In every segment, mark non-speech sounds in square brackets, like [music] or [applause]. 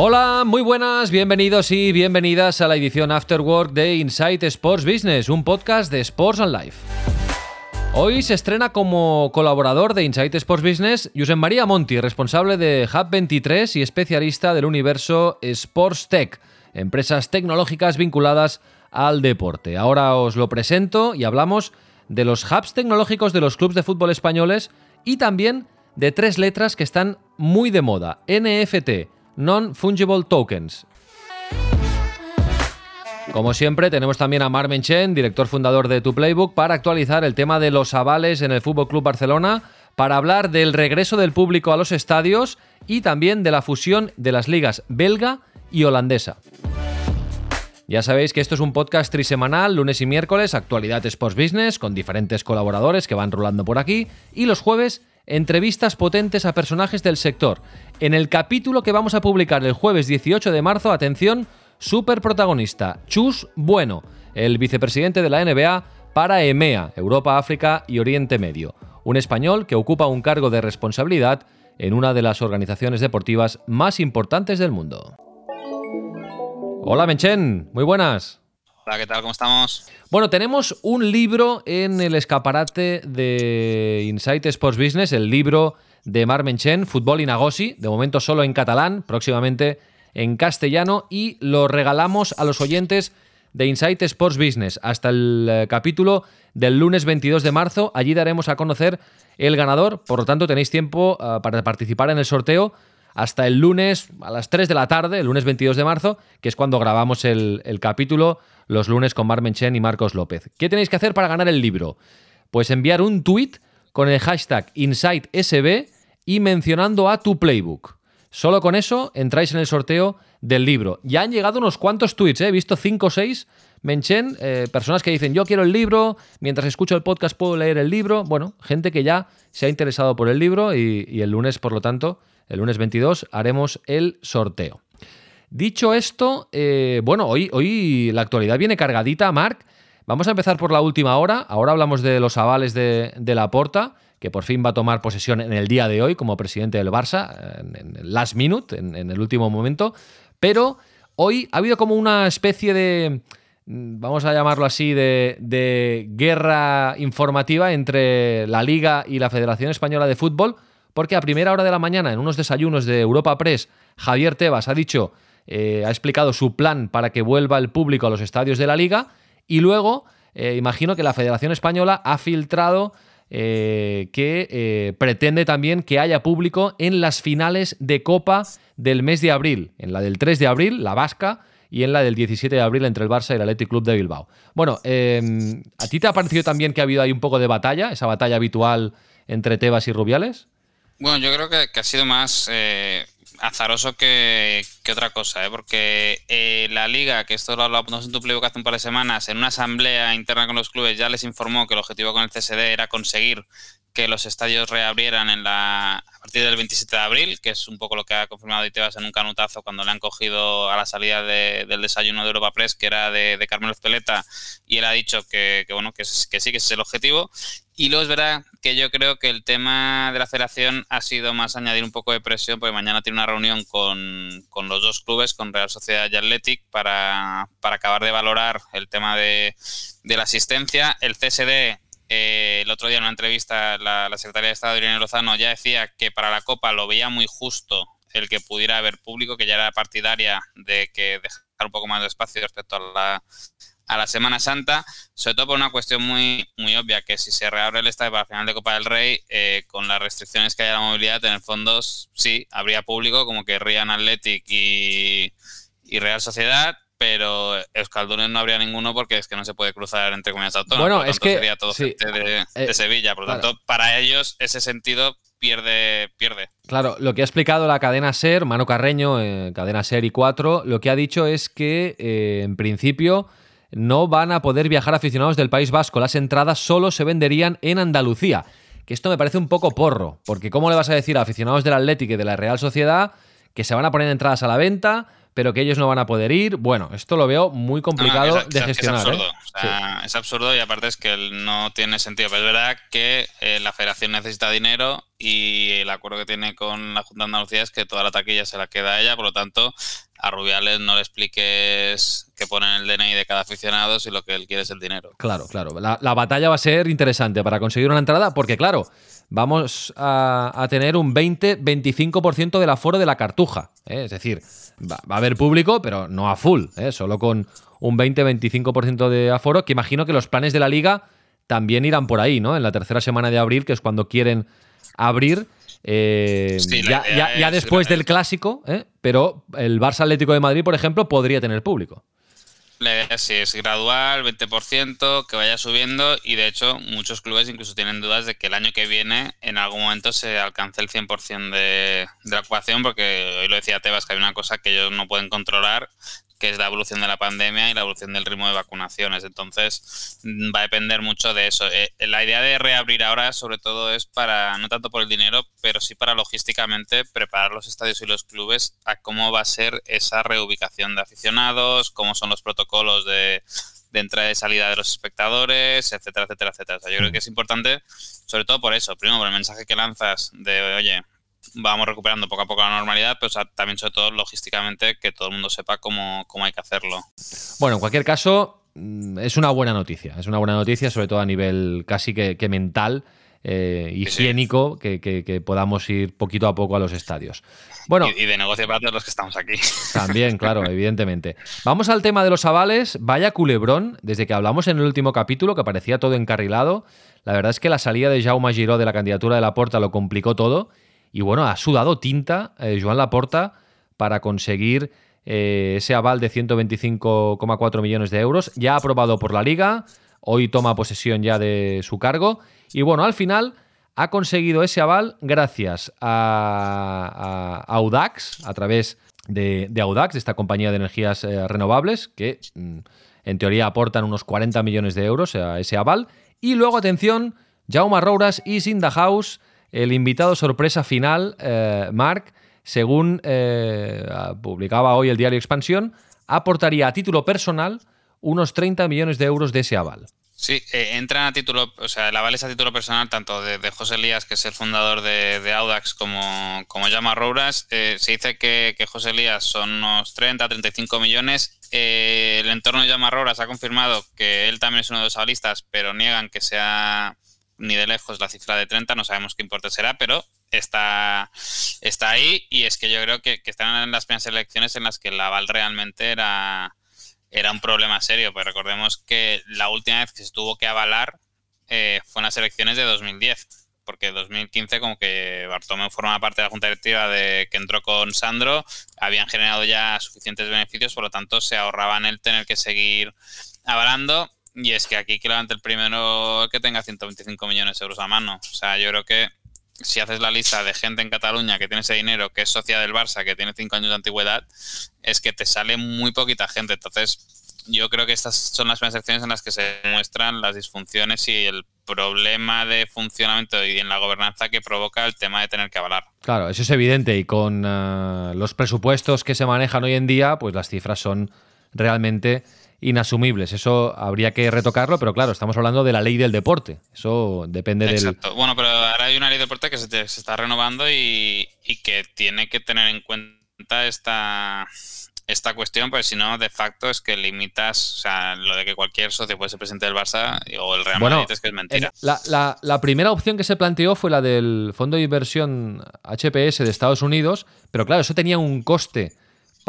Hola, muy buenas, bienvenidos y bienvenidas a la edición Afterwork de Insight Sports Business, un podcast de Sports and Life. Hoy se estrena como colaborador de Insight Sports Business Josep María Monti, responsable de Hub23 y especialista del universo Sports Tech, empresas tecnológicas vinculadas al deporte. Ahora os lo presento y hablamos de los hubs tecnológicos de los clubes de fútbol españoles y también de tres letras que están muy de moda, NFT Non-Fungible Tokens. Como siempre, tenemos también a Marmen Chen, director fundador de Tu Playbook, para actualizar el tema de los avales en el Fútbol Club Barcelona, para hablar del regreso del público a los estadios y también de la fusión de las ligas belga y holandesa. Ya sabéis que esto es un podcast trisemanal, lunes y miércoles, actualidad Sports Business, con diferentes colaboradores que van rolando por aquí, y los jueves entrevistas potentes a personajes del sector. En el capítulo que vamos a publicar el jueves 18 de marzo, atención, super protagonista, Chus Bueno, el vicepresidente de la NBA para EMEA, Europa, África y Oriente Medio, un español que ocupa un cargo de responsabilidad en una de las organizaciones deportivas más importantes del mundo. Hola Menchen, muy buenas. Hola, ¿qué tal? ¿Cómo estamos? Bueno, tenemos un libro en el escaparate de Insight Sports Business, el libro de Marmen Chen, Fútbol y Nagosi, de momento solo en catalán, próximamente en castellano, y lo regalamos a los oyentes de Insight Sports Business hasta el eh, capítulo del lunes 22 de marzo. Allí daremos a conocer el ganador, por lo tanto tenéis tiempo uh, para participar en el sorteo hasta el lunes a las 3 de la tarde, el lunes 22 de marzo, que es cuando grabamos el, capítulo los lunes con Marmen Chen y Marcos López. ¿Qué tenéis que hacer para ganar el libro? Pues enviar un tweet con el hashtag InsightSB y mencionando a tu playbook. Solo con eso entráis en el sorteo del libro. Ya han llegado unos cuantos tweets, ¿eh? he visto 5 o 6. Menchen, eh, personas que dicen yo quiero el libro, mientras escucho el podcast puedo leer el libro. Bueno, gente que ya se ha interesado por el libro y, y el lunes, por lo tanto, el lunes 22, haremos el sorteo. Dicho esto, eh, bueno, hoy, hoy la actualidad viene cargadita, Marc. Vamos a empezar por la última hora. Ahora hablamos de los avales de, de la Porta, que por fin va a tomar posesión en el día de hoy como presidente del Barça, en, el last minute, en, en el último momento. Pero hoy ha habido como una especie de, vamos a llamarlo así, de, de, guerra informativa entre la Liga y la Federación Española de Fútbol, porque a primera hora de la mañana, en unos desayunos de Europa Press, Javier Tebas ha dicho eh, ha explicado su plan para que vuelva el público a los estadios de la liga y luego eh, imagino que la Federación Española ha filtrado eh, que pretende también que haya público en las finales de Copa del mes de abril, en la del 3 de abril, la vasca, y en la del 17 de abril entre el Barça y el Athletic Club de Bilbao. Bueno, eh, ¿a ti te ha parecido también que ha habido ahí un poco de batalla, esa batalla habitual entre Tebas y Rubiales? Bueno, yo creo que, ha sido más eh, azaroso que, que, otra cosa, ¿eh? porque eh, la liga, que esto lo hablamos en tu playbook hace un par de semanas, en una asamblea interna con los clubes ya les informó que el objetivo con el CSD era conseguir que los estadios reabrieran en la, a partir del 27 de abril, que es un poco lo que ha confirmado Itebas en un canutazo cuando le han cogido a la salida de, del desayuno de Europa Press, que era de, de Carmelo Espeleta, y él ha dicho que, que bueno, que, que, sí, que ese es el objetivo. Y luego es verdad que yo creo que el tema de la federación ha sido más añadir un poco de presión, porque mañana tiene una reunión con, con los dos clubes, con Real Sociedad y Athletic, para, para acabar de valorar el tema de, de la asistencia. El CSD eh, el otro día en una entrevista la, secretaria de Estado, Irene Lozano, ya decía que para la Copa lo veía muy justo el que pudiera haber público, que ya era partidaria de que dejar un poco más de espacio respecto a la, a la Semana Santa, sobre todo por una cuestión muy, muy obvia, que si se reabre el estadio para la final de Copa del Rey, eh, con las restricciones que hay a la movilidad, en el fondo sí, habría público, como que Rian Athletic y Real Sociedad, pero Euskaldunes no habría ninguno porque es que no se puede cruzar entre comunidades autónomas. Bueno, por lo es tanto, que sería todo sí, gente de, de eh, Sevilla. Por lo claro. tanto, para ellos ese sentido pierde, pierde. Claro, lo que ha explicado la cadena SER, Mano Carreño, eh, cadena SER y 4, lo que ha dicho es que eh, en principio no van a poder viajar aficionados del País Vasco. Las entradas solo se venderían en Andalucía. Que esto me parece un poco porro, porque ¿cómo le vas a decir a aficionados del Atlético y de la Real Sociedad que se van a poner entradas a la venta, pero que ellos no van a poder ir? Bueno, esto lo veo muy complicado de gestionar. Es absurdo. ¿eh? es absurdo y aparte es que no tiene sentido. Pero es verdad que eh, la federación necesita dinero y el acuerdo que tiene con la Junta de Andalucía es que toda la taquilla se la queda a ella, por lo tanto a Rubiales no le expliques que ponen el DNI de cada aficionado si lo que él quiere es el dinero. Claro, claro. La, batalla va a ser interesante para conseguir una entrada porque, claro, vamos a, tener un 20-25% del aforo de la cartuja. ¿eh? Es decir, va, a haber público, pero no a full, ¿eh? solo con un 20-25% de aforo, que imagino que los planes de la liga también irán por ahí, ¿no? En la tercera semana de abril, que es cuando quieren abrir eh, ya, después del clásico, ¿eh? pero el Barça Atlético de Madrid, por ejemplo, podría tener público. Sí, es gradual, 20%, que vaya subiendo y de hecho muchos clubes incluso tienen dudas de que el año que viene en algún momento se alcance el 100% de, de la ocupación porque hoy lo decía Tebas que hay una cosa que ellos no pueden controlar que es la evolución de la pandemia y la evolución del ritmo de vacunaciones. Entonces, mm, va a depender mucho de eso. Eh, la idea de reabrir ahora, sobre todo, es para, no tanto por el dinero, pero sí para logísticamente preparar los estadios y los clubes a cómo va a ser esa reubicación de aficionados, cómo son los protocolos de, de entrada y salida de los espectadores, etcétera, etcétera, etcétera. yo creo mm. que es importante, sobre todo por eso, primero por el mensaje que lanzas de, oye, vamos recuperando poco a poco la normalidad, pero también sobre todo logísticamente que todo el mundo sepa cómo, hay que hacerlo. Bueno, en cualquier caso, mm, es una buena noticia, es una buena noticia, sobre todo a nivel casi que, mental. Eh, higiénico Que, podamos ir poquito a poco a los estadios. Bueno, y, de negocio para todos los que estamos aquí. También, [laughs] claro, evidentemente. Vamos al tema de los avales. Vaya culebrón, desde que hablamos en el último capítulo, que parecía todo encarrilado. La verdad es que la salida de Jaume Giró de la candidatura de la Porta lo complicó todo y bueno, ha sudado tinta eh, Joan Laporta para conseguir eh, ese aval de 125,4 millones de euros, ya aprobado por la liga, hoy toma posesión ya de su cargo y bueno, al final ha conseguido ese aval gracias a, Audax, a través de, Audax, de esta compañía de energías eh, renovables, que mm, en teoría aportan unos 40 millones de euros a ese aval. Y luego, atención, Jaume Rouras y Sinda House el invitado sorpresa final, eh, Mark, según eh, publicaba hoy el diario Expansión, aportaría a título personal unos 30 millones de euros de ese aval. Sí, eh, entran a título, o sea, el aval es a título personal tanto de, José Elías, que es el fundador de, Audax, como, como llama Rouras. se dice que, José Elías son unos 30, 35 millones. el entorno de llama Rouras ha confirmado que él también es uno de los avalistas, pero niegan que sea ni de lejos la cifra de 30, no sabemos qué importe será, pero está, está ahí y es que yo creo que, están en las primeras elecciones en las que el aval realmente era, era un problema serio, pero recordemos que la última vez que se tuvo que avalar eh, fue en las elecciones de 2010 porque en 2015 como que Bartomeu forma parte de la junta directiva de que entró con Sandro, habían generado ya suficientes beneficios, por lo tanto se ahorraban el tener que seguir avalando y es que aquí que levante el primero que tenga 125 millones de euros a mano. O sea, yo creo que si haces la lista de gente en Cataluña que tiene ese dinero, que es socia del Barça, que tiene 5 años de antigüedad, es que te sale muy poquita gente. Entonces, yo creo que estas son las primeras secciones en las que se muestran las disfunciones y el problema de funcionamiento y en la gobernanza que provoca el tema de tener que avalar. Claro, eso es evidente y con eh, los presupuestos que se manejan hoy en día, pues las cifras son realmente inasumibles. Eso habría que retocarlo, pero claro, estamos hablando de la ley del deporte. Eso depende Exacto. Bueno, pero ahora hay una ley del deporte que se, está renovando y, que tiene que tener en cuenta esta, esta cuestión, porque si no, de facto es que limitas, o sea, lo de que cualquier socio puede ser presidente del Barça o el Real Madrid es que es mentira. La, la, primera opción que se planteó fue la del Fondo de Inversión HPS de Estados Unidos, pero claro, eso tenía un coste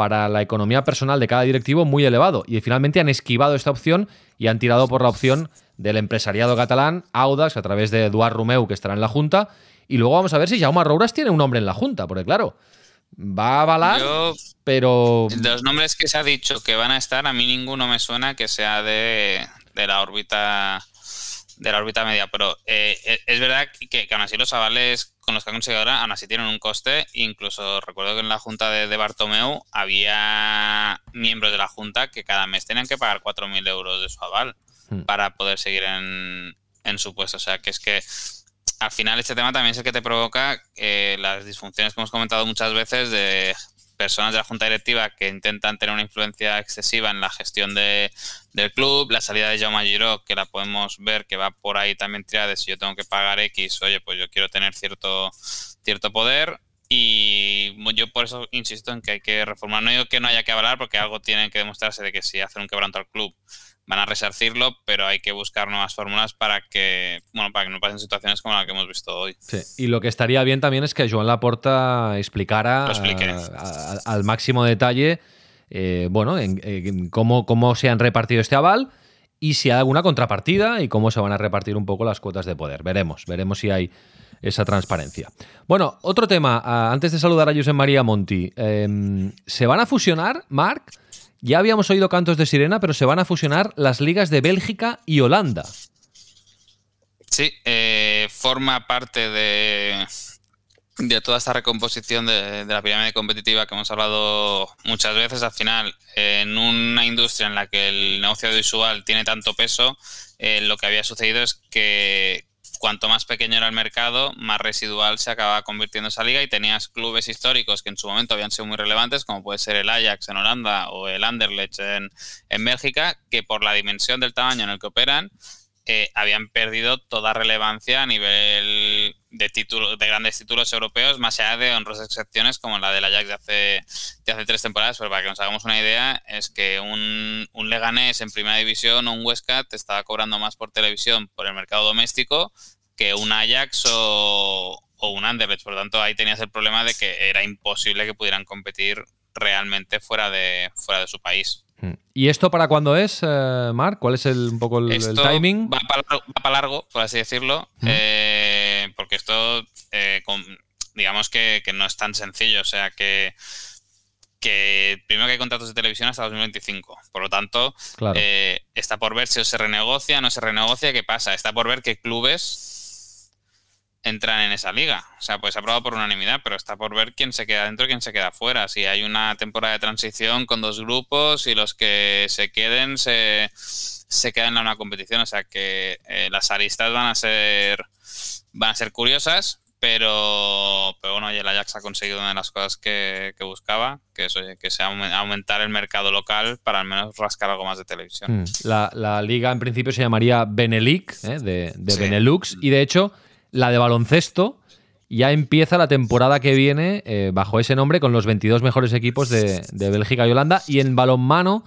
para la economía personal de cada directivo muy elevado. Y finalmente han esquivado esta opción y han tirado por la opción del empresariado catalán, Audax, a través de Eduard Rumeu, que estará en la Junta. Y luego vamos a ver si Jaume Rouras tiene un nombre en la Junta, porque claro, va a avalar, pero... De los nombres que se ha dicho que van a estar, a mí ninguno me suena que sea de, de la órbita de la órbita media, pero eh, es verdad que, que aún así los avales con los que han conseguido ahora, aún así tienen un coste. Incluso recuerdo que en la junta de, de Bartomeu había miembros de la junta que cada mes tenían que pagar 4.000 euros de su aval Hmm. para poder seguir en, en su puesto. O sea, que es que al final este tema también es el que te provoca eh, las disfunciones que hemos comentado muchas veces de personas de la junta directiva que intentan tener una influencia excesiva en la gestión de, del club, la salida de Jaume Giró, que la podemos ver que va por ahí también tirada si yo tengo que pagar X, oye, pues yo quiero tener cierto, cierto poder. Y yo por eso insisto en que hay que reformar. No digo que no haya que hablar, porque algo tiene que demostrarse de que si hacen un quebranto al club van a resarcirlo, pero hay que buscar nuevas fórmulas para que, bueno, para que no pasen situaciones como la que hemos visto hoy. Sí. Y lo que estaría bien también es que Joan Laporta explicara a- a- al máximo detalle eh, bueno, en, en cómo, cómo se han repartido este aval y si hay alguna contrapartida y cómo se van a repartir un poco las cuotas de poder. Veremos, veremos si hay esa transparencia. Bueno, otro tema, antes de saludar a Josep María Monti, em, ¿se van a fusionar, Marc? Ya habíamos oído cantos de sirena, pero se van a fusionar las ligas de Bélgica y Holanda. Sí, eh, forma parte de, de toda esta recomposición de, la pirámide competitiva que hemos hablado muchas veces. Al final, en una industria en la que el negocio audiovisual tiene tanto peso, eh, lo que había sucedido es que cuanto más pequeño era el mercado, más residual se acababa convirtiendo esa liga y tenías clubes históricos que en su momento habían sido muy relevantes, como puede ser el Ajax en Holanda o el Anderlecht en, en Bélgica, que por la dimensión del tamaño en el que operan, eh, habían perdido toda relevancia a nivel de títulos, de grandes títulos europeos, más allá de honrosas excepciones como la del Ajax de hace, de hace tres temporadas. Pero para que nos hagamos una idea, es que un, un Leganés en primera división o un Huesca te estaba cobrando más por televisión por el mercado doméstico que un Ajax o, o un Anderlecht. Por lo tanto, ahí tenías el problema de que era imposible que pudieran competir realmente fuera de, fuera de su país. Mm. ¿Y esto para cuándo es, eh, Marc? ¿Cuál es el, un poco el, timing? Va para, va para largo, por así decirlo, Ujú. eh, porque esto, eh, con- digamos que, que no es tan sencillo. O sea, que, que primero que hay contratos de televisión hasta 2025. Por lo tanto, Claro. eh, está por ver si se renegocia, no se renegocia, qué pasa. Está por ver qué clubes entran en esa liga. O sea, pues se ha aprobado por unanimidad, pero está por ver quién se queda dentro y quién se queda fuera. Si hay una temporada de transición con dos grupos y los que se queden se, se quedan en una competición. O sea que eh, las aristas van a ser van a ser curiosas, pero, pero bueno, y el Ajax ha conseguido una de las cosas que, que buscaba, que es oye, que sea aumen- aumentar el mercado local para al menos rascar algo más de televisión. Mm. La, la liga en principio se llamaría Benelic, ¿eh? de, de Sí. Benelux, y de hecho la de baloncesto ya empieza la temporada que viene eh, bajo ese nombre con los 22 mejores equipos de, de Bélgica y Holanda, y en balonmano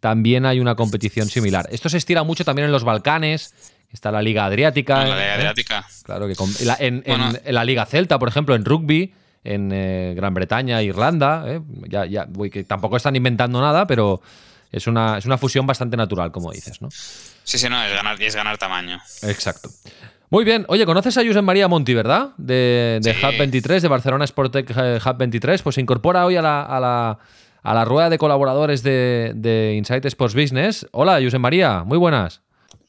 también hay una competición similar. Esto se estira mucho también en los Balcanes, está la Liga Adriática. En la Liga ¿eh? Adriática. Claro que con- en, la- en- en- Bueno. en la Liga Celta, por ejemplo, en rugby, en eh, Gran Bretaña, Irlanda, ¿eh? ya, ya, uy, que tampoco están inventando nada, pero es una, es una fusión bastante natural, como dices, ¿no? Sí, sí, no, es ganar, y es ganar tamaño. Exacto. Muy bien. Oye, ¿conoces a Josep María Monti, verdad? De, de Sí. Hub 23, de Barcelona Sportec eh, Hub 23. Pues se incorpora hoy a la, a la, a la rueda de colaboradores de, de Insight Sports Business. Hola, Josep María. Muy buenas.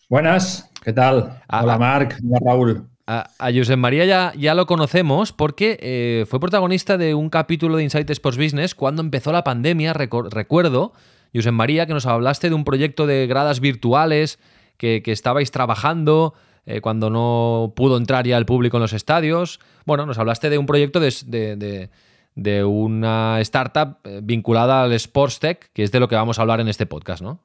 Buenas, ¿qué tal? Ah, Hola ah. Marc, hola Raúl. A, a Josep María ya, ya lo conocemos porque eh, fue protagonista de un capítulo de Insight Sports Business cuando empezó la pandemia. Recuerdo, Josep María, que nos hablaste de un proyecto de gradas virtuales que, que estabais trabajando eh, cuando no pudo entrar ya el público en los estadios. Bueno, nos hablaste de un proyecto de, de- de- de una startup eh, vinculada al Sports Tech, que es de lo que vamos a hablar en este podcast, ¿no?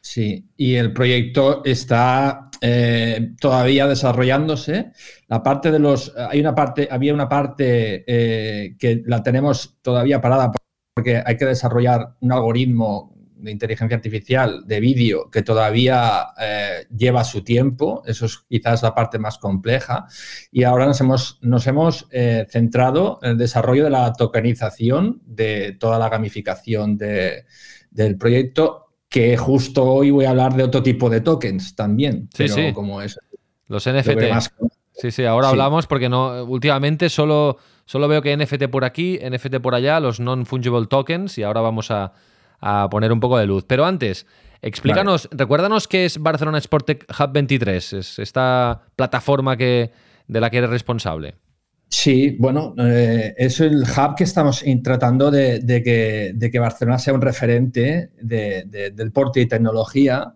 Sí, y el proyecto está eh, todavía desarrollándose. La parte de los, hay una parte, había una parte eh, que la tenemos todavía parada porque hay que desarrollar un algoritmo de inteligencia artificial de vídeo que todavía eh, lleva su tiempo. Eso es quizás la parte más compleja. Y ahora nos hemos, nos hemos eh, centrado en el desarrollo de la tokenización de toda la gamificación de- del proyecto que justo hoy voy a hablar de otro tipo de tokens también, Sí, pero sí. como es Los NFT. más- Sí, sí, ahora Sí. hablamos porque no últimamente solo, solo veo que NFT por aquí, NFT por allá, los non-fungible tokens, y ahora vamos a, a poner un poco de luz. Pero antes, explícanos, recuérdanos qué es Barcelona Sport Tech Hub 23, es esta plataforma que, de la que eres responsable. Sí, bueno, eh, es el hub que estamos tratando de, que, Barcelona sea un referente de, del porte y tecnología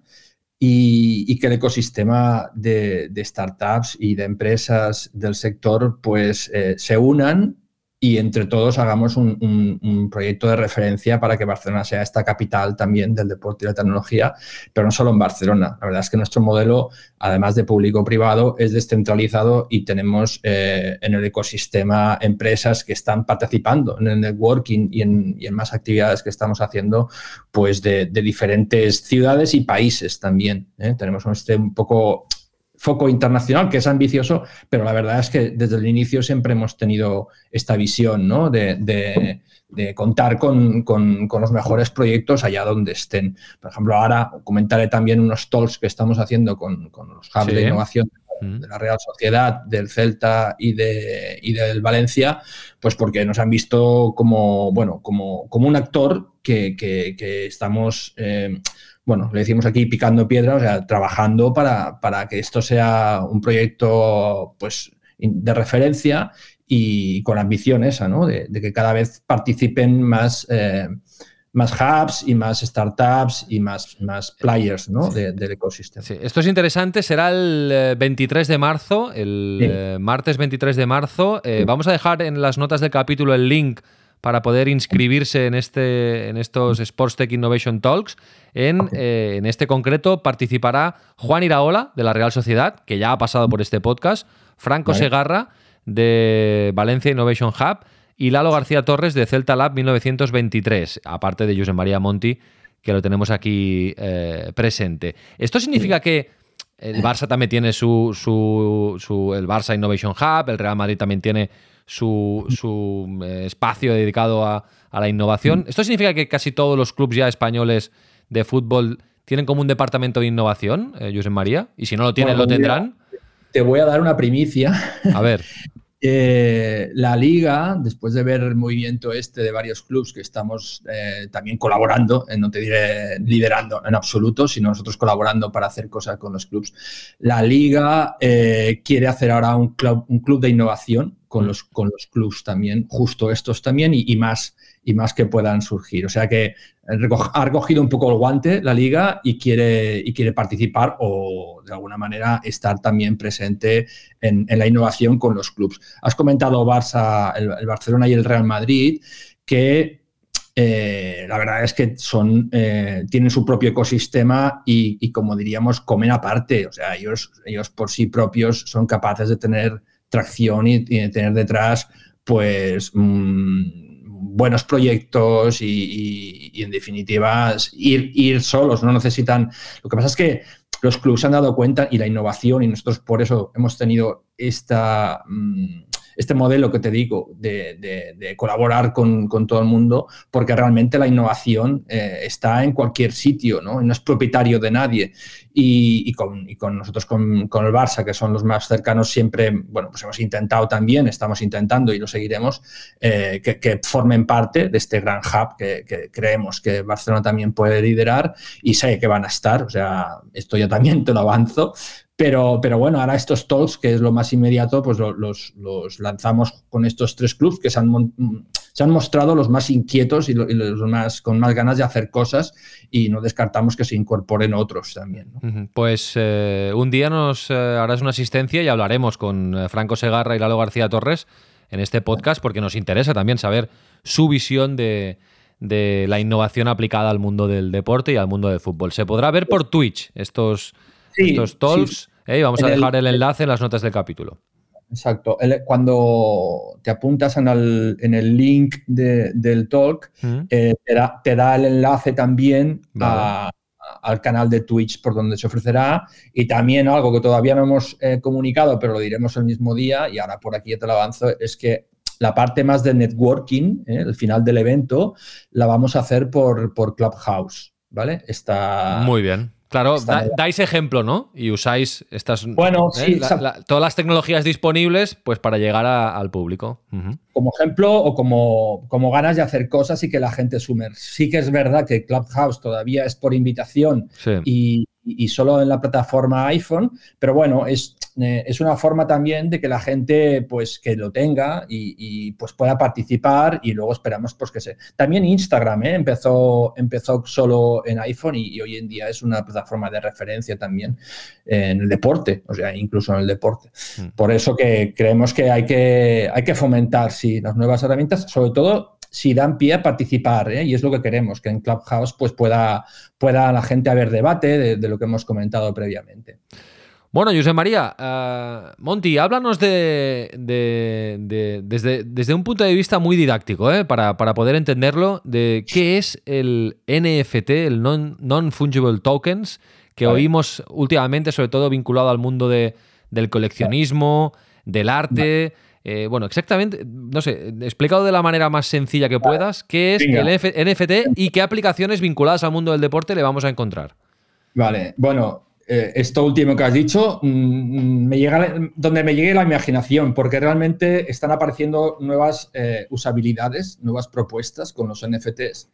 y, que el ecosistema de, startups y de empresas del sector pues eh, se unan y entre todos hagamos un, proyecto de referencia para que Barcelona sea esta capital también del deporte y la tecnología, pero no solo en Barcelona. La verdad es que nuestro modelo, además de público-privado, es descentralizado y tenemos eh, en el ecosistema empresas que están participando en el networking y en, más actividades que estamos haciendo pues de, diferentes ciudades y países también. ¿eh? Tenemos este un poco foco internacional, que es ambicioso, pero la verdad es que desde el inicio siempre hemos tenido esta visión ¿no? de, contar con, los mejores proyectos allá donde estén. Por ejemplo, ahora comentaré también unos talks que estamos haciendo con, los hubs de innovación mm. de la Real Sociedad, del Celta y, de, del Valencia, pues porque nos han visto como, bueno, como, como un actor que, estamos... Eh, bueno, le decimos aquí picando piedra, o sea, trabajando para, que esto sea un proyecto pues, de referencia y con ambición esa, ¿no? De, que cada vez participen más, eh, más hubs y más startups y más, más players ¿no? del ecosistema. Sí, esto es interesante, será el 23 eh, de marzo, el eh, martes 23 de marzo. Vamos a dejar en las notas del capítulo el link para poder inscribirse en, este, en estos Sports Tech Innovation Talks. En, eh, en, este concreto participará Juan Iraola, de la Real Sociedad, que ya ha pasado por este podcast, Franco Segarra, de Valencia Innovation Hub, y Lalo García Torres, de Celta Lab 1923, aparte de José María Monti, que lo tenemos aquí eh, presente. ¿Esto significa que el Barça también tiene su, su, su, el Barça Innovation Hub, el Real Madrid también tiene su, eh, espacio dedicado a, la innovación. Mm. ¿Esto significa que casi todos los clubes ya españoles de fútbol tienen como un departamento de innovación, eh, José María? Y si no lo tienen, ¿lo tendrán? Te voy a dar una primicia. A ver. [laughs] Eh, la liga, después de ver el movimiento este de varios clubes que estamos también colaborando, no te diré liderando en absoluto, sino nosotros colaborando para hacer cosas con los clubes, la liga quiere hacer ahora un club, un club de innovación con los, con los clubs también, justo estos también y, más, y más que puedan surgir. O sea que ha recogido un poco el guante la liga y quiere, y quiere participar o de alguna manera estar también presente en, la innovación con los clubs. Has comentado Barça, el, Barcelona y el Real Madrid, que eh, la verdad es que son, eh, tienen su propio ecosistema y, como diríamos, comen aparte. O sea, ellos, ellos por sí propios son capaces de tener tracción y, tener detrás, pues, mm, buenos proyectos y, en definitiva ir, ir solos, no necesitan... Lo que pasa es que los clubes han dado cuenta y la innovación y nosotros por eso hemos tenido esta... Mm, este modelo que te digo de, colaborar con, todo el mundo, porque realmente la innovación eh, está en cualquier sitio, ¿no? no es propietario de nadie. Y, con, nosotros, con, el Barça, que son los más cercanos, siempre, bueno, pues hemos intentado también, estamos intentando y lo seguiremos, eh, que, formen parte de este gran hub que, que, creemos que Barcelona también puede liderar y sé que van a estar, o sea, esto yo también te lo avanzo, pero, pero bueno, ahora estos talks, que es lo más inmediato, pues los, lanzamos con estos tres clubs que se han, se han mostrado los más inquietos y, los más con más ganas de hacer cosas y no descartamos que se incorporen otros también. Pues eh, un día nos eh, harás una asistencia y hablaremos con eh, Franco Segarra y Lalo García Torres en este podcast porque nos interesa también saber su visión de, la innovación aplicada al mundo del deporte y al mundo del fútbol. Se podrá ver por Twitch estos estos talks. ¿Eh? vamos a dejar el, enlace en las notas del capítulo. Exacto. cuando te apuntas en el, link del talk, eh, te, da, el enlace también al canal de Twitch por donde se ofrecerá y también algo que todavía no hemos eh, comunicado, pero lo diremos el mismo día y ahora por aquí ya te lo avanzo, es que la parte más de networking, el final del evento, la vamos a hacer por, por Clubhouse, ¿vale? Está... Muy bien. Claro, dais ejemplo, ¿no? Y usáis estas. Bueno, ¿eh? todas las tecnologías disponibles, pues para llegar al público. Como ejemplo o como, como ganas de hacer cosas y que la gente sume. Sí que es verdad que Clubhouse todavía es por invitación y, y, solo en la plataforma iPhone, pero bueno, es, eh, es, una forma también de que la gente pues que lo tenga y, pues pueda participar y luego esperamos pues que se... También Instagram ¿eh? empezó, empezó solo en iPhone y, hoy en día es una plataforma de referencia también en el deporte, o sea, incluso en el deporte. Mm. Por eso que creemos que hay que, hay que fomentar, sí, las nuevas herramientas, sobre todo si dan pie a participar, ¿eh? y es lo que queremos, que en Clubhouse pues, pueda, pueda la gente haber debate de, lo que hemos comentado previamente. Bueno, José María, uh, Monty, háblanos de, desde, desde, un punto de vista muy didáctico, ¿eh? para, poder entenderlo, de qué es el NFT, el Non-Fungible Tokens, que oímos últimamente, sobre todo vinculado al mundo de, del coleccionismo, del arte. Eh, bueno, exactamente, no sé, explicado de la manera más sencilla que puedas, qué es el NFT y qué aplicaciones vinculadas al mundo del deporte le vamos a encontrar. Vale, bueno, eh, esto último que has dicho, mm, me llega, donde me llegue la imaginación, porque realmente están apareciendo nuevas eh, usabilidades, nuevas propuestas con los NFTs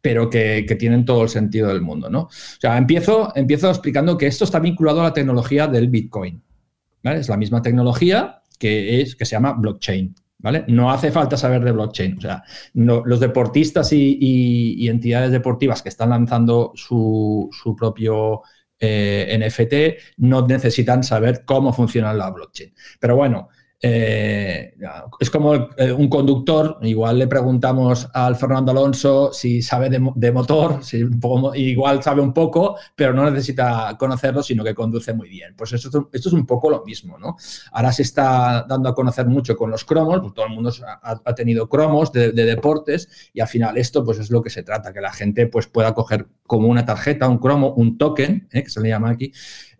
pero que, tienen todo el sentido del mundo, ¿no? O sea, empiezo, empiezo explicando que esto está vinculado a la tecnología del Bitcoin. Es la misma tecnología, que, es, que se llama blockchain. ¿Vale? No hace falta saber de blockchain. O sea, los deportistas y, entidades deportivas que están lanzando su, propio eh, NFT no necesitan saber cómo funciona la blockchain. Pero bueno, eh, es como eh, un conductor, igual le preguntamos al Fernando Alonso si sabe de, motor, igual sabe un poco, pero no necesita conocerlo, sino que conduce muy bien. Pues esto, esto es un poco lo mismo, ¿no? Ahora se está dando a conocer mucho con los cromos, pues todo el mundo ha, tenido cromos de, deportes y al final esto pues es lo que se trata, que la gente pues pueda coger como una tarjeta, un cromo, un token, ¿eh? que se le llama aquí,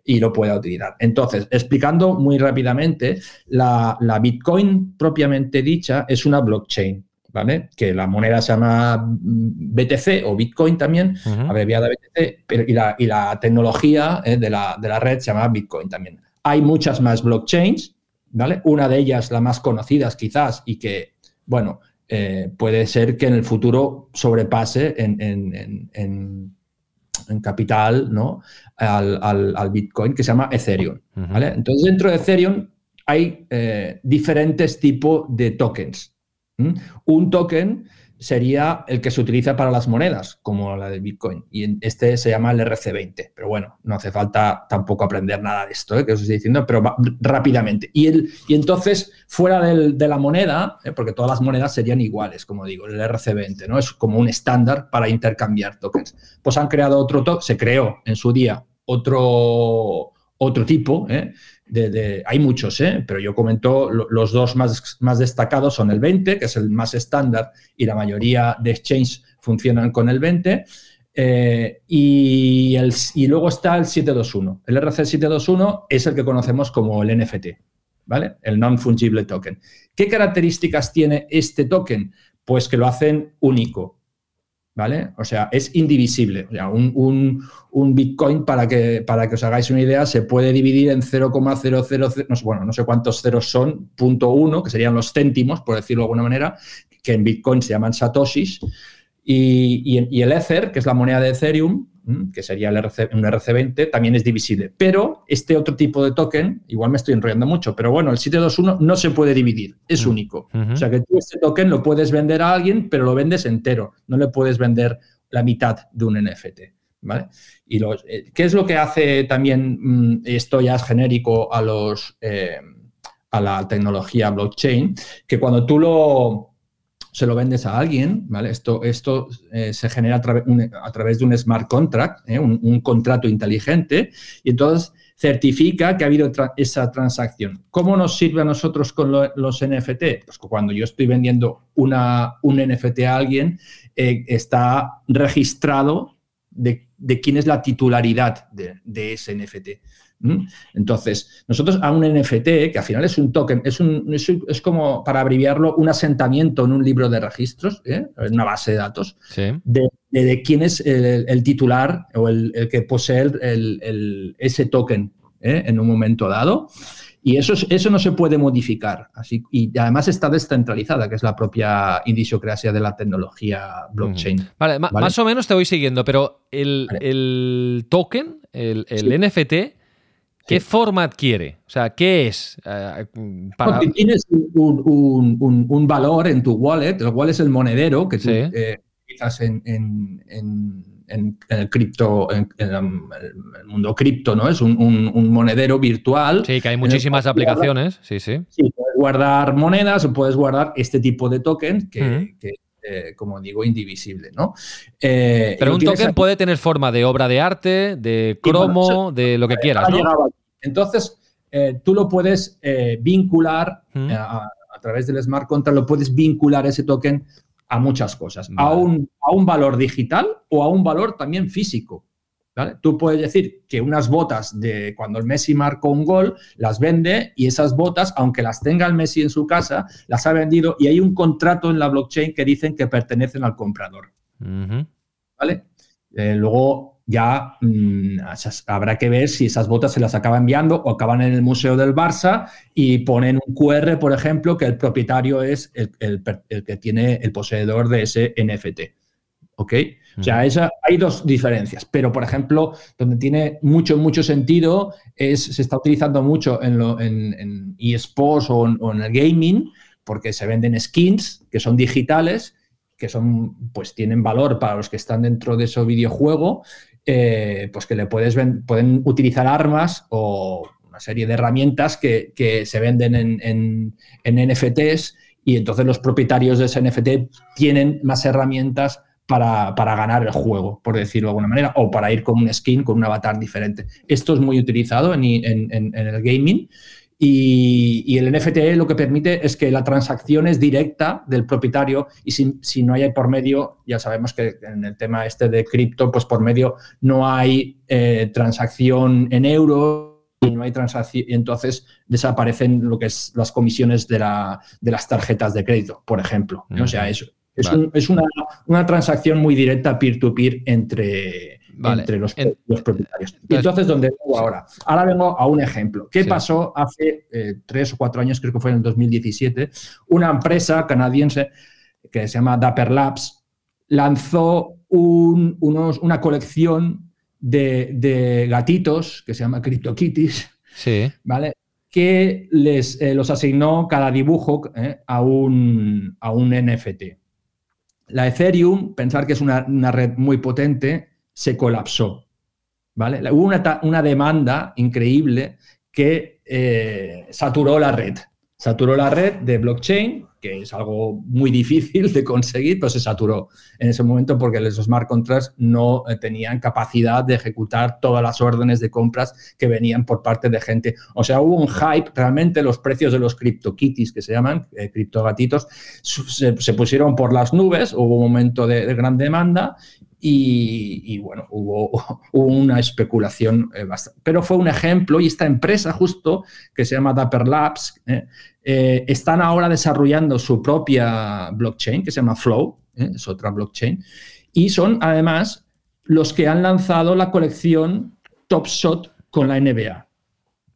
y lo pueda utilizar. Entonces, explicando muy rápidamente, la, Bitcoin propiamente dicha es una blockchain. ¿Vale? Que la moneda se llama BTC o Bitcoin también, abreviada BTC, pero, y, la, y la tecnología eh, de, la, de, la, red se llama Bitcoin también. Hay muchas más blockchains, ¿vale? Una de ellas, la más conocidas quizás, y que, bueno, eh, puede ser que en el futuro sobrepase en, en, en en capital ¿no? al, Bitcoin que se llama Ethereum. ¿vale? Entonces, dentro de Ethereum hay eh, diferentes tipos de tokens. Un token sería el que se utiliza para las monedas, como la del Bitcoin. Y este se llama el RC20. Pero bueno, no hace falta tampoco aprender nada de esto, ¿eh? que os estoy diciendo, pero rápidamente. Y, el, y entonces, fuera de la moneda, ¿eh? porque todas las monedas serían iguales, como digo, el RC20, ¿no? Es como un estándar para intercambiar tokens. Pues han creado otro token, se creó en su día otro, otro tipo, ¿eh? hay muchos, ¿eh? pero yo comento los dos más, más destacados son el 20, que es el más estándar y la mayoría de exchanges funcionan con el 20. Eh, y, el, y luego está el 721. El RC721 es el que conocemos como el NFT, ¿vale? El Non-Fungible Token. ¿Qué características tiene este token? Pues que lo hacen único, ¿vale? O sea, es indivisible. O sea, un, Bitcoin, para que, para que os hagáis una idea, se puede dividir en 0,000, no sé, bueno, no sé cuántos ceros son, punto uno, que serían los céntimos, por decirlo de alguna manera, que en Bitcoin se llaman satoshis, y, y el Ether, que es la moneda de Ethereum, que sería el RC, un RC20, también es divisible. Pero este otro tipo de token, igual me estoy enrollando mucho, pero bueno, el 721 no se puede dividir, es único. O sea que tú este token lo puedes vender a alguien, pero lo vendes entero, no le puedes vender la mitad de un NFT. ¿Vale? Y los, eh, ¿qué es lo que hace también, mm, esto ya es genérico a los... Eh, a la tecnología blockchain, que cuando tú lo, se lo vendes a alguien, ¿vale? Esto, esto eh, se genera a, través de un smart contract, ¿eh? un, contrato inteligente, y entonces certifica que ha habido esa transacción. ¿Cómo nos sirve a nosotros con los NFT? Pues cuando yo estoy vendiendo una, un NFT a alguien, eh, está registrado de, quién es la titularidad de, de ese NFT. Entonces, nosotros a un NFT, que al final es un token, es, un, es, como, para abreviarlo, un asentamiento en un libro de registros, ¿eh? en una base de datos, de, quién es el, titular o el, que posee ese token ¿eh? en un momento dado. Y eso, eso no se puede modificar. Así, y además está descentralizada, que es la propia indiciocracia de la tecnología blockchain. Vale, más o menos te voy siguiendo, pero el, token el, NFT, ¿qué format quiere? O sea, ¿qué es? Eh, para... tienes un, valor en tu wallet, el cual es el monedero que tú eh, utilizas en, el cripto, en, el mundo cripto, ¿no? Es un, monedero virtual. Sí, que hay muchísimas aplicaciones. sí, sí. Sí, puedes guardar monedas o puedes guardar este tipo de tokens que, eh, como digo, indivisible, ¿no? Eh, Pero un token puede tener forma de obra de arte, de cromo, de lo que quieras, ¿no? Entonces, eh, tú lo puedes vincular a, través del smart contract, lo puedes vincular ese token a muchas cosas, a, un, a un valor digital o a un valor también físico. Tú puedes decir que unas botas de cuando el Messi marcó un gol, las vende y esas botas, aunque las tenga el Messi en su casa, las ha vendido y hay un contrato en la blockchain que dicen que pertenecen al comprador. ¿Vale? Eh, luego ya mm, habrá que ver si esas botas se las acaba enviando o acaban en el Museo del Barça y ponen un QR, por ejemplo, que el propietario es el, el que tiene el poseedor de ese NFT. ¿Ok? O sea, hay dos diferencias, pero por ejemplo, donde tiene mucho, mucho sentido es, se está utilizando mucho en, lo, en, eSports o, en el gaming, porque se venden skins que son digitales, que son, pues tienen valor para los que están dentro de ese videojuego, eh, pues que le puedes pueden utilizar armas o una serie de herramientas que, se venden en, en NFTs y entonces los propietarios de ese NFT tienen más herramientas para, ganar el juego, por decirlo de alguna manera, o para ir con un skin, con un avatar diferente. Esto es muy utilizado en, el gaming. Y, el NFT lo que permite es que la transacción es directa del propietario y si, no hay por medio, ya sabemos que en el tema este de cripto, pues por medio no hay eh, transacción en euros y no hay transacción, y entonces desaparecen lo que es las comisiones de, las tarjetas de crédito, por ejemplo. O sea, eso es, una, transacción muy directa peer-to-peer entre, entre los, propietarios. Y entonces, ¿dónde vengo ahora? Ahora vengo a un ejemplo. ¿Qué pasó hace eh, tres o cuatro años, creo que fue en el 2017? Una empresa canadiense que se llama Dapper Labs lanzó unos, una colección de, gatitos que se llama CryptoKitties, sí. ¿vale? que les eh, los asignó cada dibujo eh, a, un, a un NFT. La Ethereum, pensar que es una, red muy potente, se colapsó. ¿vale? Hubo una, demanda increíble que eh, saturó la red. Saturó la red de blockchain que es algo muy difícil de conseguir, pero se saturó en ese momento porque los smart contracts no eh, tenían capacidad de ejecutar todas las órdenes de compras que venían por parte de gente. O sea, hubo un hype, realmente los precios de los CryptoKitties, que se llaman eh, criptogatitos, se, pusieron por las nubes, hubo un momento de, gran demanda y, bueno, [laughs] hubo, una especulación eh, bastante. Pero fue un ejemplo y esta empresa justo que se llama Dapper Labs, eh, están ahora desarrollando su propia blockchain que se llama Flow, ¿eh? es otra blockchain, y son además los que han lanzado la colección Top Shot con la NBA.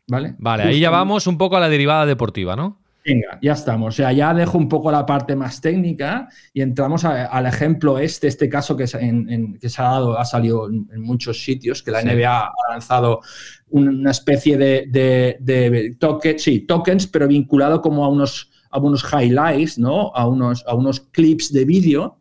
¿Vale? Vale, ahí ya vamos un poco a la derivada deportiva, ¿no? Venga, ya estamos. O sea, ya dejo un poco la parte más técnica y entramos al ejemplo este, este caso que, se ha dado, ha salido en, muchos sitios, que la NBA ha lanzado una especie de, de, sí, tokens, pero vinculado como a unos, a unos highlights, ¿no? A unos, a unos clips de vídeo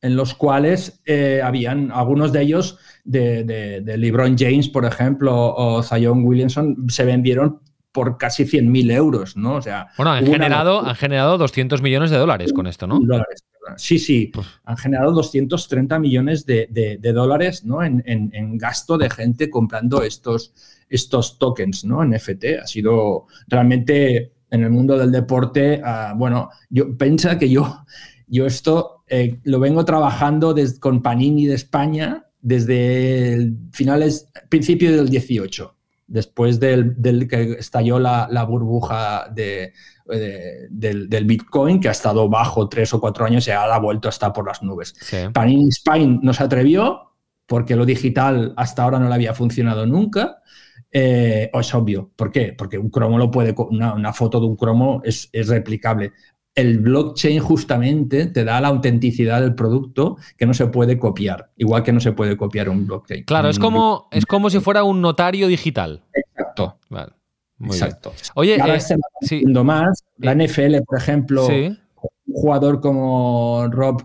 en los cuales eh, habían algunos de ellos de, de, LeBron James, por ejemplo, o Zion Williamson, se vendieron por casi 100.000 euros, ¿no? O sea, bueno, han generado, han generado 200 millones de dólares con esto, ¿no? Dólares. Sí, sí, han generado 230 millones de, dólares ¿no? En, gasto de gente comprando estos, estos tokens, ¿no? NFT. Ha sido realmente en el mundo del deporte, ah, bueno, yo piensa que yo, yo esto eh, lo vengo trabajando con Panini de España desde finales, principio del 18 después del, que estalló la, burbuja de, del, Bitcoin, que ha estado bajo tres o cuatro años y ahora ha vuelto a estar por las nubes. Panini Spain no se atrevió porque lo digital hasta ahora no le había funcionado nunca. Eh, es obvio. ¿Por qué? Porque un cromo lo puede, una, foto de un cromo es, replicable. El blockchain justamente te da la autenticidad del producto que no se puede copiar, igual que no se puede copiar un blockchain. Claro, es como, es como si fuera un notario digital. Exacto. Vale. Exacto. Oye, y ahora eh, se va sí. haciendo más. La NFL, por ejemplo, Sí. un jugador como Rob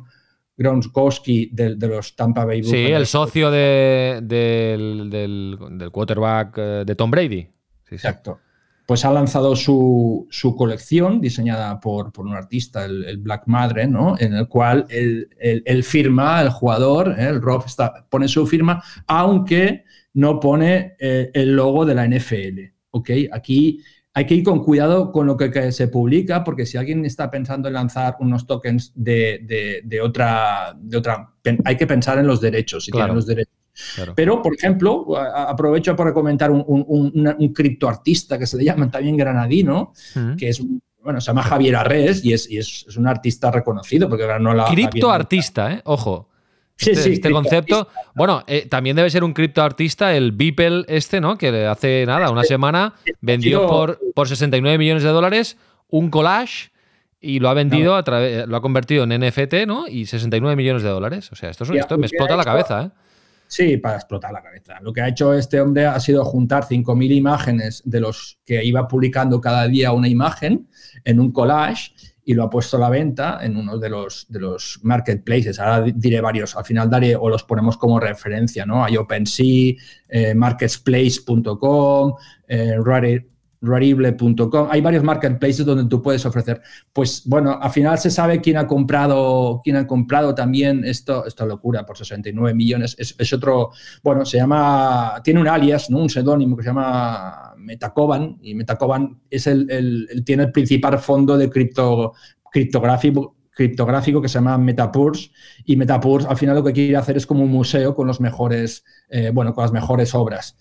Gronkowski de, de los Tampa Bay Sí, Buccaneers, el socio de- del, del- del quarterback eh, de Tom Brady. Sí, sí. Exacto. Pues ha lanzado su, su colección diseñada por, por un artista, el, el Black Madre, ¿no? En el cual él, él- él firma, el jugador, ¿eh? el Rob está- pone su firma, aunque no pone eh, el logo de la NFL. ¿Ok? Aquí hay que ir con cuidado con lo que, que se publica, porque si alguien está pensando en lanzar unos tokens de, de- de otra, de otra, hay que pensar en los derechos, si Claro. tienen los derechos. Claro. Pero, por ejemplo, a- aprovecho para comentar un, un, un- un criptoartista que se le llaman también granadino, que es, un- bueno, se llama Javier Arres y es, y es, es un artista reconocido porque ganó la... Criptoartista, ¿eh? Ojo. Sí, este, sí, este concepto. Bueno, eh, también debe ser un criptoartista el Beeple este, ¿no? Que hace nada, una semana vendió por, por 69 millones de dólares un collage y lo ha vendido a través, lo ha convertido en NFT, ¿no? Y 69 millones de dólares. O sea, esto, es- esto me explota la cabeza, ¿eh? Sí, para explotar la cabeza. Lo que ha hecho este hombre ha sido juntar 5.000 imágenes de los que iba publicando cada día una imagen en un collage y lo ha puesto a la venta en uno de los, de los marketplaces. Ahora di- diré varios, al final daré o los ponemos como referencia, ¿no? Hay OpenSea, eh, marketplace.com, eh, Rari- Rarible.com. Hay varios marketplaces donde tú puedes ofrecer. Pues bueno, al final se sabe quién ha comprado, quién ha comprado también esto, esta locura por 69 millones. Es, otro, bueno, se llama, tiene un alias, ¿no? un seudónimo que se llama Metacoban y Metacoban es el- tiene el principal fondo de cripto, criptográfico criptográfico que se llama Metapurs y Metapurs al final lo que quiere hacer es como un museo con los mejores eh, bueno con las mejores obras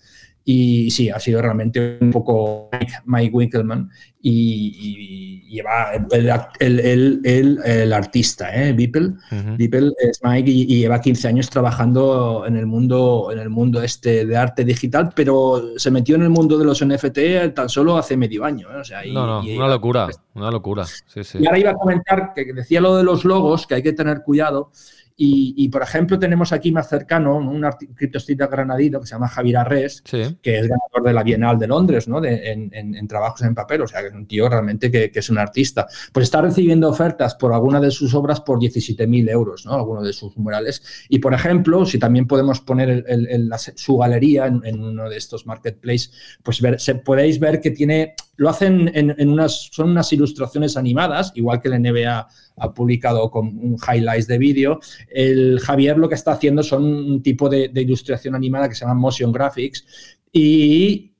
y sí ha sido realmente un poco Mike, Mike Winkelmann y, y lleva el, el, el, el, el artista eh, Beeple. Beeple es Mike y, y lleva 15 años trabajando en el mundo en el mundo este de arte digital pero se metió en el mundo de los NFT tan solo hace medio año ¿eh? o sea, y- No, no, una locura. Una locura. Sí, sí. y ahora iba a comentar que decía lo de los logos, que hay que tener cuidado. Y, y, por ejemplo, tenemos aquí más cercano un criptoartista granadino que se llama Javier Arres, Sí. que es ganador de la Bienal de Londres, ¿no? De- en, en- en trabajos en papel, o sea, que es un tío realmente que, que es un artista. Pues está recibiendo ofertas por alguna de sus obras por 17.000 euros, ¿no? Algunos de sus murales. Y, por ejemplo, si también podemos poner el- el- el- la se- su galería en, en uno de estos marketplaces, pues ver, se, podéis ver que tiene, lo hacen en, en unas, son unas ilustraciones animadas, igual que el NBA ha publicado con un highlights de vídeo. El Javier lo que está haciendo son un tipo de, de ilustración animada que se llama motion graphics y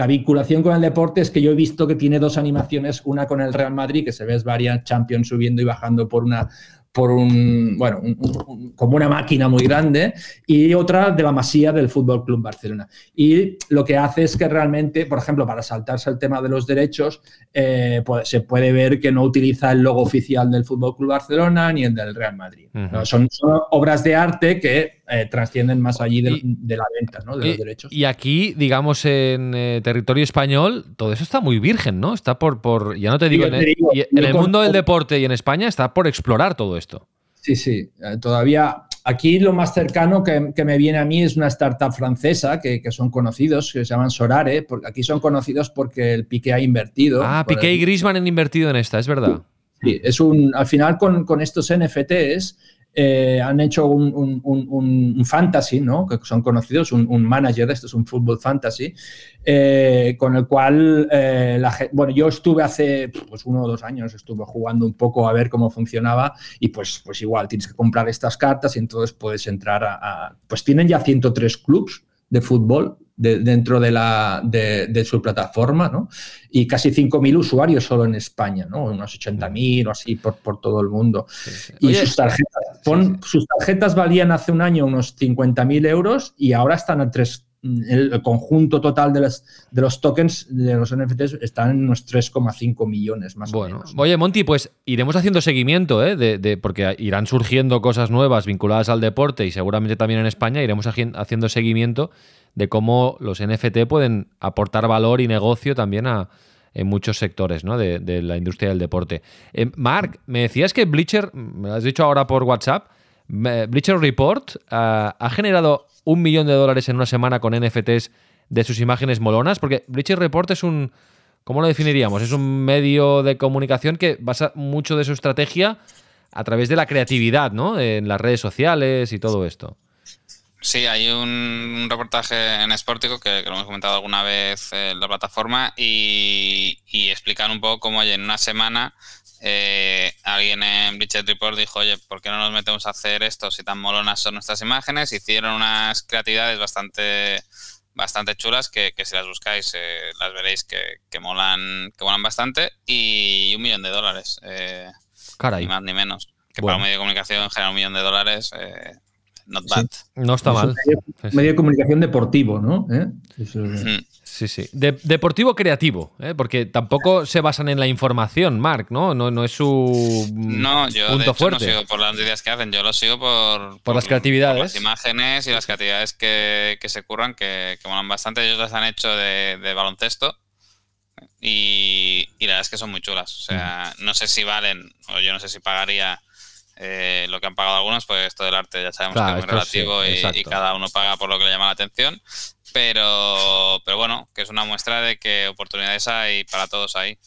la vinculación con el deporte es que yo he visto que tiene dos animaciones, una con el Real Madrid, que se ve varias Champions subiendo y bajando por una por un, bueno, un- como una máquina muy grande, y otra de la masía del Fútbol Club Barcelona. Y lo que hace es que realmente, por ejemplo, para saltarse el tema de los derechos, eh, pues, se puede ver que no utiliza el logo oficial del Fútbol Club Barcelona ni el del Real Madrid. Ujú. ¿no? Son, son obras de arte que eh, trascienden más allí de, Y- de la venta, ¿no? de Y, los derechos. y aquí, digamos, en eh, territorio español, todo eso está muy virgen, ¿no? Está por, por ya no te digo, yo en, te el- digo, en el con- mundo del deporte y en España está por explorar todo esto. Sí, sí, eh, todavía aquí lo más cercano que, que me viene a mí es una startup francesa que, que son conocidos, que se llaman Sorare, porque aquí son conocidos porque el Piqué ha invertido. Ah, Piqué y Griezmann han invertido en esta, es verdad. Sí, es un, al final con, con estos NFTs eh, han hecho un, un- un- fantasy, ¿no? Que son conocidos, un, manager esto es un fútbol fantasy, eh, con el cual, eh, la bueno, yo estuve hace pues, uno o dos años, estuve jugando un poco a ver cómo funcionaba y pues, pues igual tienes que comprar estas cartas y entonces puedes entrar a, a- pues tienen ya 103 clubs de fútbol de- dentro de, la, de, de su plataforma, ¿no? Y casi 5.000 usuarios solo en España, ¿no? Unos 80.000 o así por, por todo el mundo. Y Oye, sus tarjetas, pon- sus tarjetas valían hace un año unos 50.000 euros y ahora están a tres. El, el conjunto total de, las, de los tokens de los NFTs están en unos 3,5 millones más o menos. oye, Monty, pues iremos haciendo seguimiento, ¿eh? De, de- porque irán surgiendo cosas nuevas vinculadas al deporte y seguramente también en España iremos haci- haciendo seguimiento de cómo los NFT pueden aportar valor y negocio también a, en muchos sectores ¿no? de, de la industria del deporte. Eh, Mark, me decías que Bleacher, me lo has dicho ahora por WhatsApp, Bleacher Report ah, ha generado un millón de dólares en una semana con NFTs de sus imágenes molonas, porque Bleacher Report es un, ¿cómo lo definiríamos? Es un medio de comunicación que basa mucho de su estrategia a través de la creatividad, ¿no? En las redes sociales y todo esto. Sí, hay un, reportaje en Sportico que, lo hemos comentado alguna vez en la plataforma y, y explican un poco cómo en una semana eh, alguien en Bleacher Report dijo, oye, ¿por qué no nos metemos a hacer esto si tan molonas son nuestras imágenes? Hicieron unas creatividades bastante bastante chulas que, que si las buscáis eh, las veréis que, que molan que molan bastante y un millón de dólares eh, Caray, ni más ni menos que Bueno. para un medio de comunicación generar un millón de dólares eh, not bad no está Es un mal. medio, Sí, sí. medio de comunicación deportivo, ¿no? ¿Eh? Eso es- Mm. Sí, sí. De- deportivo creativo, ¿eh? porque tampoco se basan en la información, Mark, ¿no? No, no es su mm, No, yo de punto hecho fuerte. no sigo por las noticias que hacen, yo lo sigo por, Por las creatividades. por las imágenes y las creatividades que, que se curran, que, que molan bastante. Ellos las han hecho de, de baloncesto y, y la verdad es que son muy chulas. O sea, no sé si valen, o yo no sé si pagaría eh, lo que han pagado algunos, pues esto del arte ya sabemos Claro, que es muy sí, relativo y- cada uno paga por lo que le llama la atención. Pero, pero bueno, que es una muestra de que oportunidades hay para todos ahí.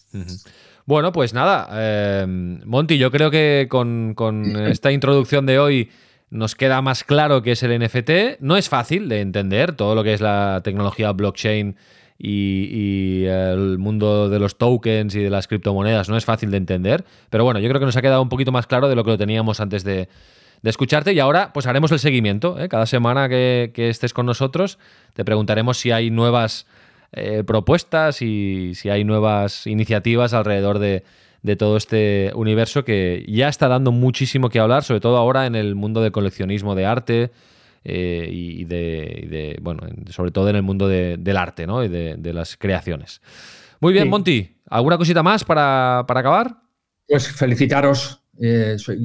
Bueno, pues nada, eh, Monty, yo creo que con, con [clears throat] esta introducción de hoy nos queda más claro qué es el NFT. No es fácil de entender todo lo que es la tecnología blockchain y, el mundo de los tokens y de las criptomonedas. No es fácil de entender, pero bueno, yo creo que nos ha quedado un poquito más claro de lo que lo teníamos antes de, escucharte y ahora pues haremos el seguimiento. ¿eh? Cada semana que, que estés con nosotros te preguntaremos si hay nuevas eh, propuestas y si hay nuevas iniciativas alrededor de, de todo este universo que ya está dando muchísimo que hablar, sobre todo ahora en el mundo del coleccionismo de arte eh, y, de, y de, bueno, en- sobre todo en el mundo de- del arte ¿no? y de, de las creaciones. Muy bien, Sí. Monty, ¿alguna cosita más para, para acabar? Pues felicitaros. eh, soy-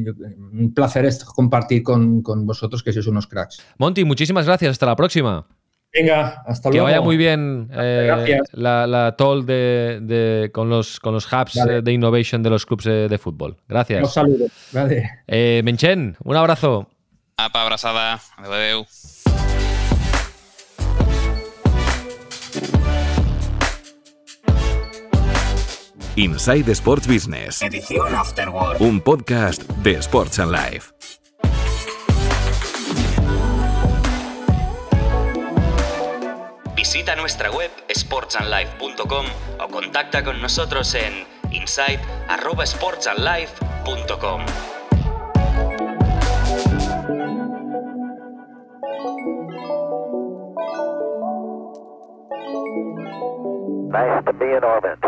un placer es compartir con, con vosotros que sois unos cracks. Monty, muchísimas gracias, hasta la próxima. Venga, hasta Que luego. vaya muy bien eh, la, la toll de, de- con, los, con los hubs Vale. de innovation de los clubes de, fútbol. Gracias. Os saludo. Vale. Eh, Menchen, un abrazo. Apa, abrazada. Adeu. Inside Sports Business. Edición Afterword. Un podcast de Sports and Life. Visita nuestra web sportsandlife.com o contacta con nosotros en insight@sportsandlife.com. Nice to be in orbit.